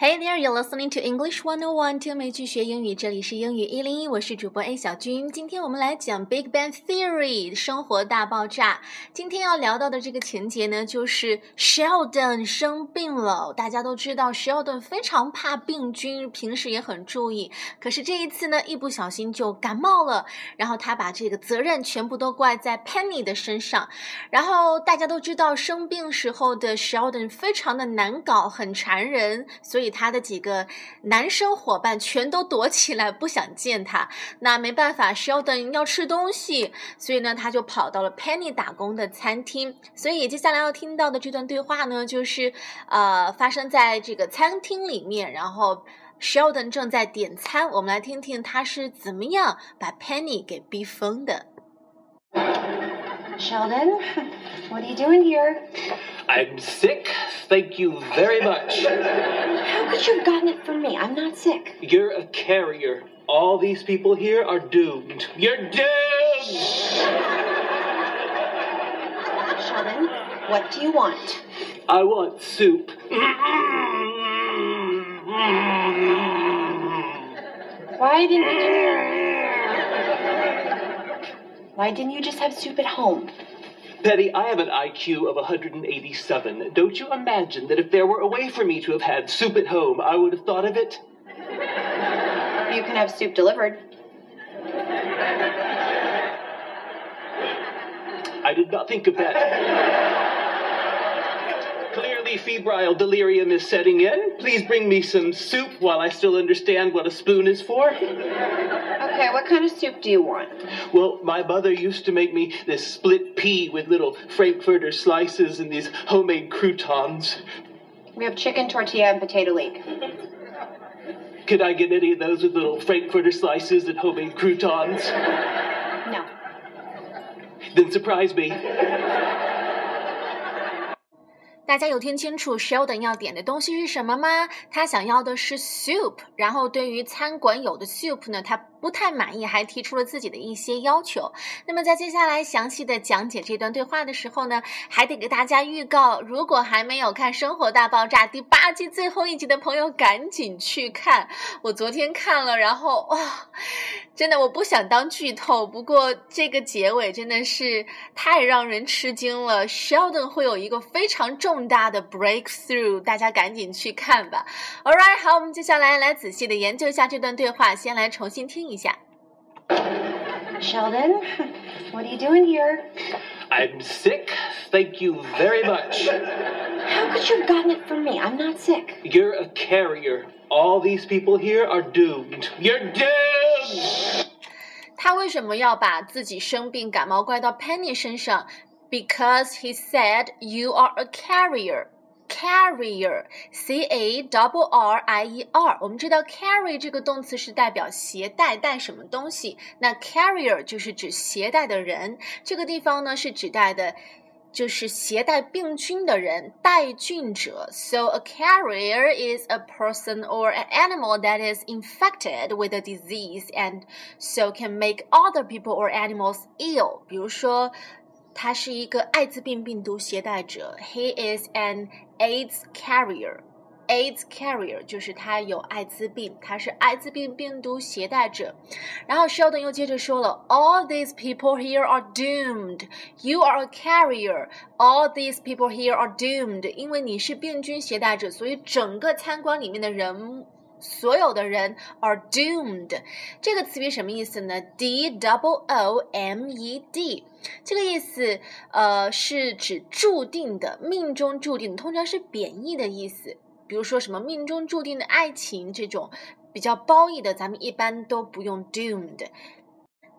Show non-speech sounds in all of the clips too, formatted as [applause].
Hey there, you're listening to English One O One，听美剧学英语，这里是英语一零一，我是主播 A 小军。今天我们来讲 Big Bang Theory，生活大爆炸。今天要聊到的这个情节呢，就是 Sheldon 生病了。大家都知道，Sheldon 非常怕病菌，平时也很注意。可是这一次呢，一不小心就感冒了，然后他把这个责任全部都怪在 Penny 的身上。然后大家都知道，生病时候的 Sheldon 非常的难搞，很缠人，所以。他的几个男生伙伴全都躲起来，不想见他。那没办法，Sheldon 要吃东西，所以呢，他就跑到了 Penny 打工的餐厅。所以接下来要听到的这段对话呢，就是呃，发生在这个餐厅里面，然后 Sheldon 正在点餐。我们来听听他是怎么样把 Penny 给逼疯的。Sheldon, [laughs] what are you doing here? I'm sick. Thank you very much. How could you have gotten it from me? I'm not sick. You're a carrier. All these people here are doomed. You're doomed! Sheldon, what do you want? I want soup. Why didn't you Why didn't you just have soup at home? Penny, I have an IQ of 187. Don't you imagine that if there were a way for me to have had soup at home, I would have thought of it? You can have soup delivered. I did not think of that. Clearly, febrile delirium is setting in. Please bring me some soup while I still understand what a spoon is for. Okay, what kind of soup do you want? Well, my mother used to make me this split pea with little Frankfurter slices and these homemade croutons. We have chicken tortilla and potato leek. Could I get any of those with little Frankfurter slices and homemade croutons? No. Then surprise me. 大家有听清楚 Sheldon 要点的东西是什么吗？他想要的是 soup，然后对于餐馆有的 soup 呢，他不太满意，还提出了自己的一些要求。那么在接下来详细的讲解这段对话的时候呢，还得给大家预告，如果还没有看《生活大爆炸》第八季最后一集的朋友，赶紧去看。我昨天看了，然后哇，真的我不想当剧透，不过这个结尾真的是太让人吃惊了。Sheldon 会有一个非常重。重大的 breakthrough，大家赶紧去看吧。All right，好，我们接下来来仔细的研究一下这段对话，先来重新听一下。Sheldon, what are you doing here? I'm sick. Thank you very much. How could you have gotten it from me? I'm not sick. You're a carrier. All these people here are doomed. You're doomed. 他为什么要把自己生病感冒怪到 Penny 身上？because he said you are a carrier. Carrier, C A W R I E R。我们知道 carry 这个动词是代表携带带什么东西，那 carrier 就是指携带的人。这个地方呢是指代的，就是携带病菌的人，带菌者。So a carrier is a person or an animal that is infected with a disease and so can make other people or animals ill。比如说。 他是一个艾滋病病毒携带者，He is an AIDS carrier。AIDS carrier 就是他有艾滋病，他是艾滋病病毒携带者。然后 Sheldon 又接着说了，All these people here are doomed. You are a carrier. All these people here are doomed. 因为你是病菌携带者，所以整个餐馆里面的人。所有的人 are doomed，这个词语什么意思呢？D double O M E D，这个意思呃是指注定的、命中注定，通常是贬义的意思。比如说什么命中注定的爱情这种比较褒义的，咱们一般都不用 doomed。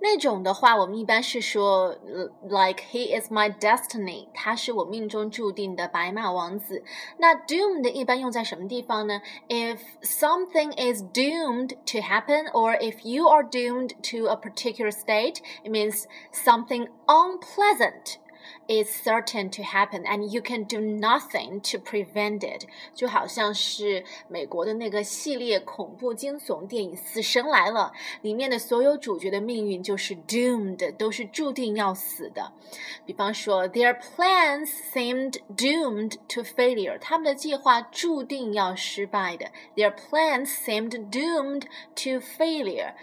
那种的话，我们一般是说，like he is my destiny，他是我命中注定的白马王子。那 doomed 一般用在什么地方呢？If something is doomed to happen, or if you are doomed to a particular state, it means something unpleasant is certain to happen, and you can do nothing to prevent it。就好像是美国的那个系列恐怖惊悚电影《死神来了》里面的所有主角的命运就是 doomed，都是注定要死的。比方说，Their plans seemed doomed to failure，他们的计划注定要失败的。Their plans seemed doomed to failure。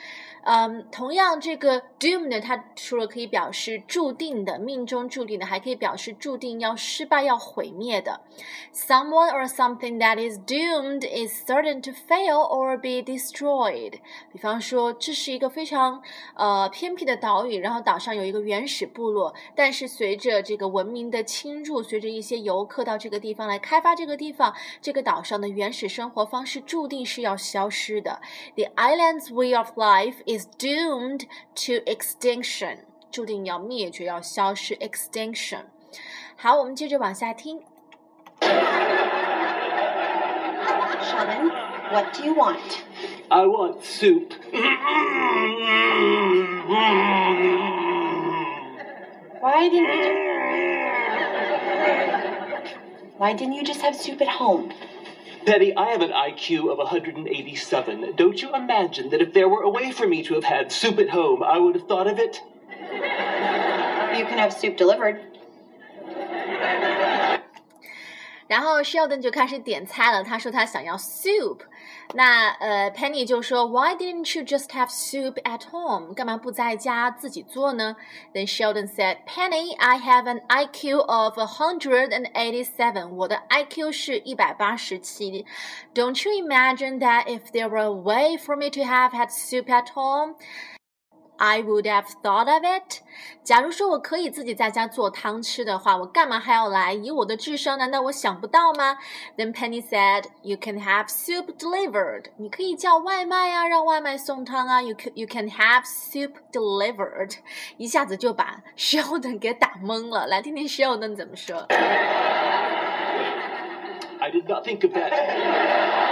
嗯，同样，这个 doom 呢，它除了可以表示注定的、命中注定的，还 可以表示注定要失败、要毁灭的。Someone or something that is doomed is certain to fail or be destroyed。比方说，这是一个非常呃偏僻的岛屿，然后岛上有一个原始部落，但是随着这个文明的侵入，随着一些游客到这个地方来开发这个地方，这个岛上的原始生活方式注定是要消失的。The island's way of life is is doomed to extinction， 注定要灭绝，要消失 （extinction）。好，我们接着往下听。Sheldon, what do you want? I want soup. Why didn't you just... Why didn't you just have soup at home? Penny, I have an IQ of 187. Don't you imagine that if there were a way for me to have had soup at home, I would have thought of it? You can have soup delivered. 然后 Sheldon 就开始点菜了。他说他想要 soup。那呃，Penny 就说 Why didn't you just have soup at home？干嘛不在家自己做呢？Then Sheldon said, Penny, I have an IQ of a hundred and eighty-seven。我的 IQ 是一百八十七。Don't you imagine that if there were a way for me to have had soup at I would have thought of it。假如说我可以自己在家做汤吃的话，我干嘛还要来？以我的智商，难道我想不到吗？Then Penny said, "You can have soup delivered." 你可以叫外卖啊，让外卖送汤啊。You can you can have soup delivered。一下子就把 Sheldon 给打懵了。来听听 Sheldon 怎么说。I did not think of that.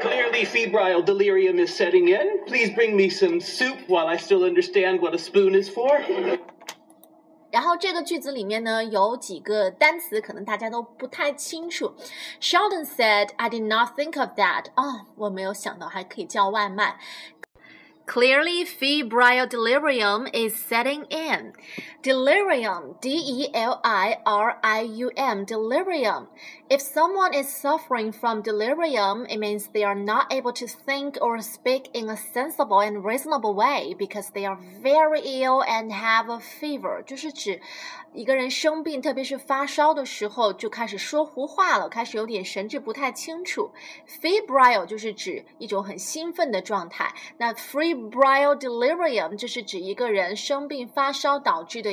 Clearly, febrile delirium is setting in. Please bring me some soup while I still understand what a spoon is for. 然后这个句子里面呢，有几个单词可能大家都不太清楚。Sheldon said, "I did not think of that." 哦，我没有想到还可以叫外卖。 Clearly, febrile delirium is setting in. Delirium, D E L I R I U M, delirium. If someone is suffering from delirium, it means they are not able to think or speak in a sensible and reasonable way because they are very ill and have a fever. 就是指一个人生病，特别是发烧的时候，就开始说胡话了，开始有点神志不太清楚。Febrile 就是指一种很兴奋的状态。那 febrile delirium 就是指一个人生病发烧导致的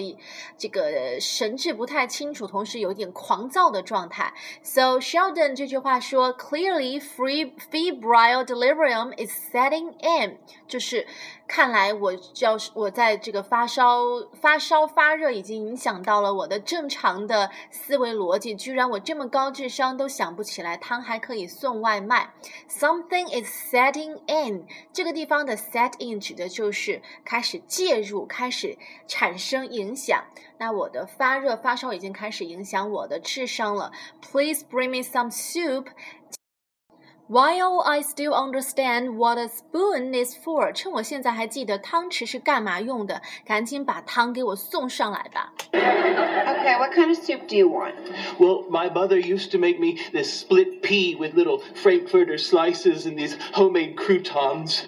这个神志不太清楚，同时有点狂躁的状态。So Sheldon 这句话说，Clearly, free febrile delirium is setting in，就是看来我要我在这个发烧发烧发热已经影响到了我的正常的思维逻辑，居然我这么高智商都想不起来汤还可以送外卖。Something is setting in，这个地方的 set in 指的就是开始介入，开始产生影响。那我的发热发烧已经开始影响我的智商了。Please bring me some soup. While I still understand what a spoon is for，趁我现在还记得汤匙是干嘛用的，赶紧把汤给我送上来吧。Okay, what kind of soup do you want? Well, my mother used to make me this split pea with little Frankfurter slices and these homemade croutons.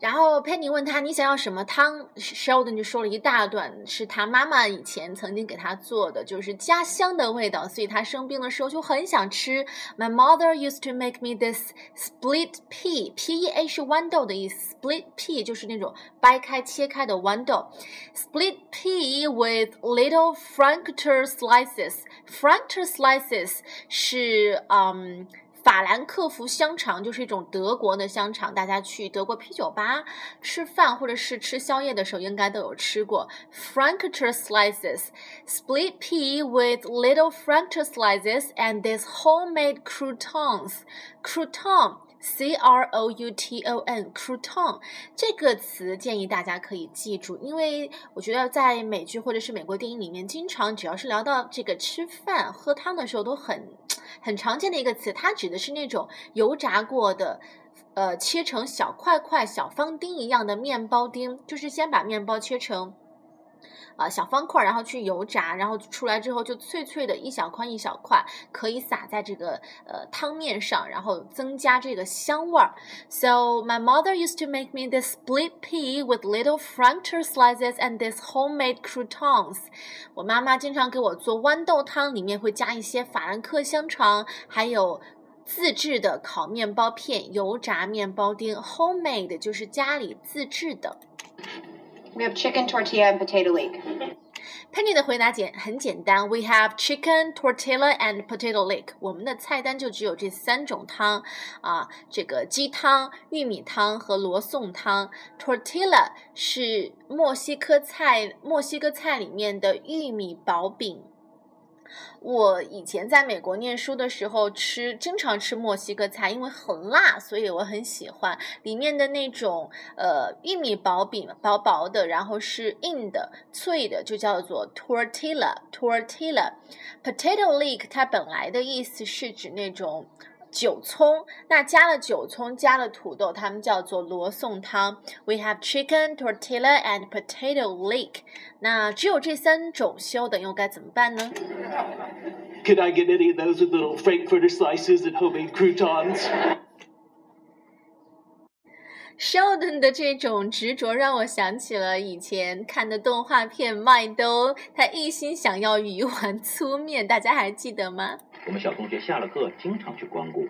然后佩妮问他：“你想要什么汤？”Sheldon 就说了一大段，是他妈妈以前曾经给他做的，就是家乡的味道，所以他生病的时候就很想吃。My mother used to make me this split pea，P E A 是豌豆的意思，split pea 就是那种掰开切开的豌豆。Split pea with little Frankfurter slices。Frankfurter slices 是嗯。法兰克福香肠就是一种德国的香肠，大家去德国啤酒吧吃饭或者是吃宵夜的时候，应该都有吃过。Frankfurter slices, split pea with little Frankfurter slices, and these homemade croutons. Crouton C R O U T O N，crouton 这个词建议大家可以记住，因为我觉得在美剧或者是美国电影里面，经常只要是聊到这个吃饭喝汤的时候，都很 [tsk] 很常见的一个词，它指的是那种油炸过的。呃，切成小块块、小方丁一样的面包丁，就是先把面包切成。啊，小方块，然后去油炸，然后出来之后就脆脆的，一小块一小块，可以撒在这个呃汤面上，然后增加这个香味儿。So my mother used to make me this split pea with little frankfurter slices and this homemade croutons。我妈妈经常给我做豌豆汤，里面会加一些法兰克香肠，还有自制的烤面包片、油炸面包丁。Homemade 就是家里自制的。We have chicken tortilla and potato leek. Penny 的回答简很简单，We have chicken, tortilla, and potato leek。我们的菜单就只有这三种汤啊，这个鸡汤、玉米汤和罗宋汤。Tortilla 是墨西哥菜，墨西哥菜里面的玉米薄饼我以前在美国念书的时候吃，经常吃墨西哥菜，因为很辣，所以我很喜欢里面的那种呃玉米薄饼，薄薄的，然后是硬的、脆的，就叫做 tortilla。tortilla potato leek 它本来的意思是指那种。韭葱，那加了韭葱，加了土豆，它们叫做罗宋汤。We have chicken, tortilla, and potato leek。那只有这三种修的，又该怎么办呢？Could I get any of those with little frankfurter slices and homemade croutons? Sheldon 的这种执着让我想起了以前看的动画片《麦兜》，他一心想要鱼丸粗面，大家还记得吗？我们小同学下了课经常去光顾。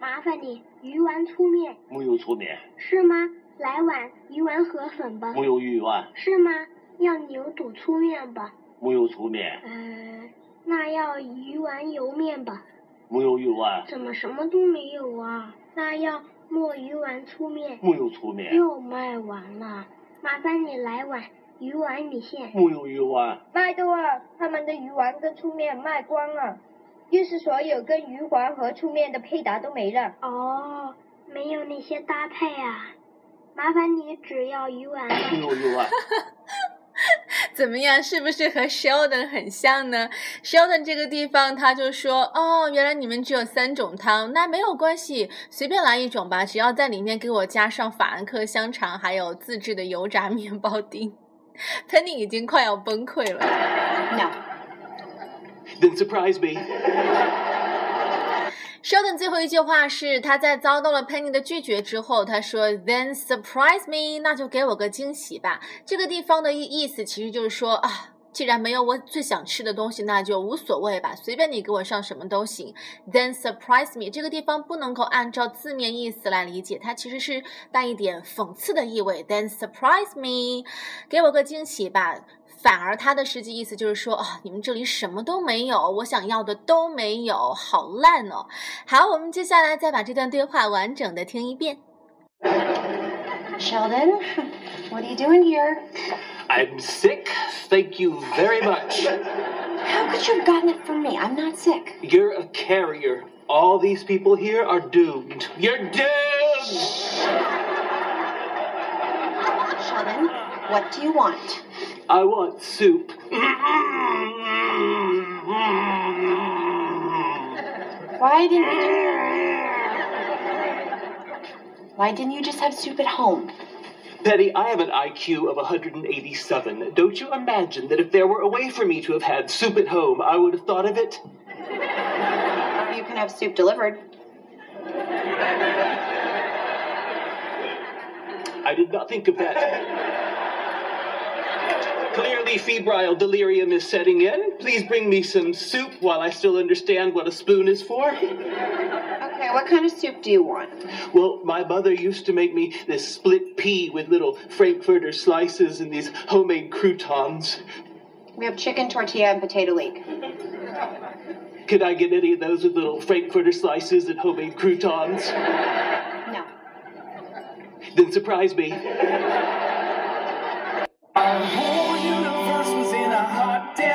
麻烦你鱼丸粗面。木有粗面。是吗？来碗鱼丸河粉吧。木有鱼丸。是吗？要牛肚粗面吧。木有粗面。嗯，那要鱼丸油面吧。木有鱼丸。怎么什么都没有啊？那要墨鱼丸粗面。木有粗面。又卖完了，麻烦你来碗。鱼丸米线。木有鱼丸。麦兜啊，他们的鱼丸跟粗面卖光了。于是，所有跟鱼丸和粗面的配搭都没了。哦，没有那些搭配啊！麻烦你只要鱼丸。只有鱼丸。[laughs] 怎么样？是不是和 Sheldon 很像呢？Sheldon 这个地方他就说：“哦，原来你们只有三种汤，那没有关系，随便来一种吧，只要在里面给我加上法兰克香肠，还有自制的油炸面包丁。[laughs] ” Penny 已经快要崩溃了。No. Then surprise me. 稍等最后一句话是他在遭到了 Penny 的拒绝之后，他说 "Then surprise me，那就给我个惊喜吧。这个地方的意意思其实就是说啊。既然没有我最想吃的东西，那就无所谓吧，随便你给我上什么都行。Then surprise me，这个地方不能够按照字面意思来理解，它其实是带一点讽刺的意味。Then surprise me，给我个惊喜吧。反而它的实际意思就是说，啊，你们这里什么都没有，我想要的都没有，好烂哦。好，我们接下来再把这段对话完整的听一遍。Sheldon, what are you doing here? I'm sick. Thank you very much. How could you have gotten it from me? I'm not sick. You're a carrier. All these people here are doomed. You're doomed! Sheldon, what do you want? I want soup. Why didn't you? Why didn't you just have soup at home? Penny, I have an IQ of 187. Don't you imagine that if there were a way for me to have had soup at home, I would have thought of it? You can have soup delivered. I did not think of that. Clearly, febrile delirium is setting in. Please bring me some soup while I still understand what a spoon is for. Okay, what kind of soup do you want? Well, my mother used to make me this split pea with little frankfurter slices and these homemade croutons. We have chicken, tortilla, and potato leek. Could I get any of those with little frankfurter slices and homemade croutons? No. Then surprise me. [laughs]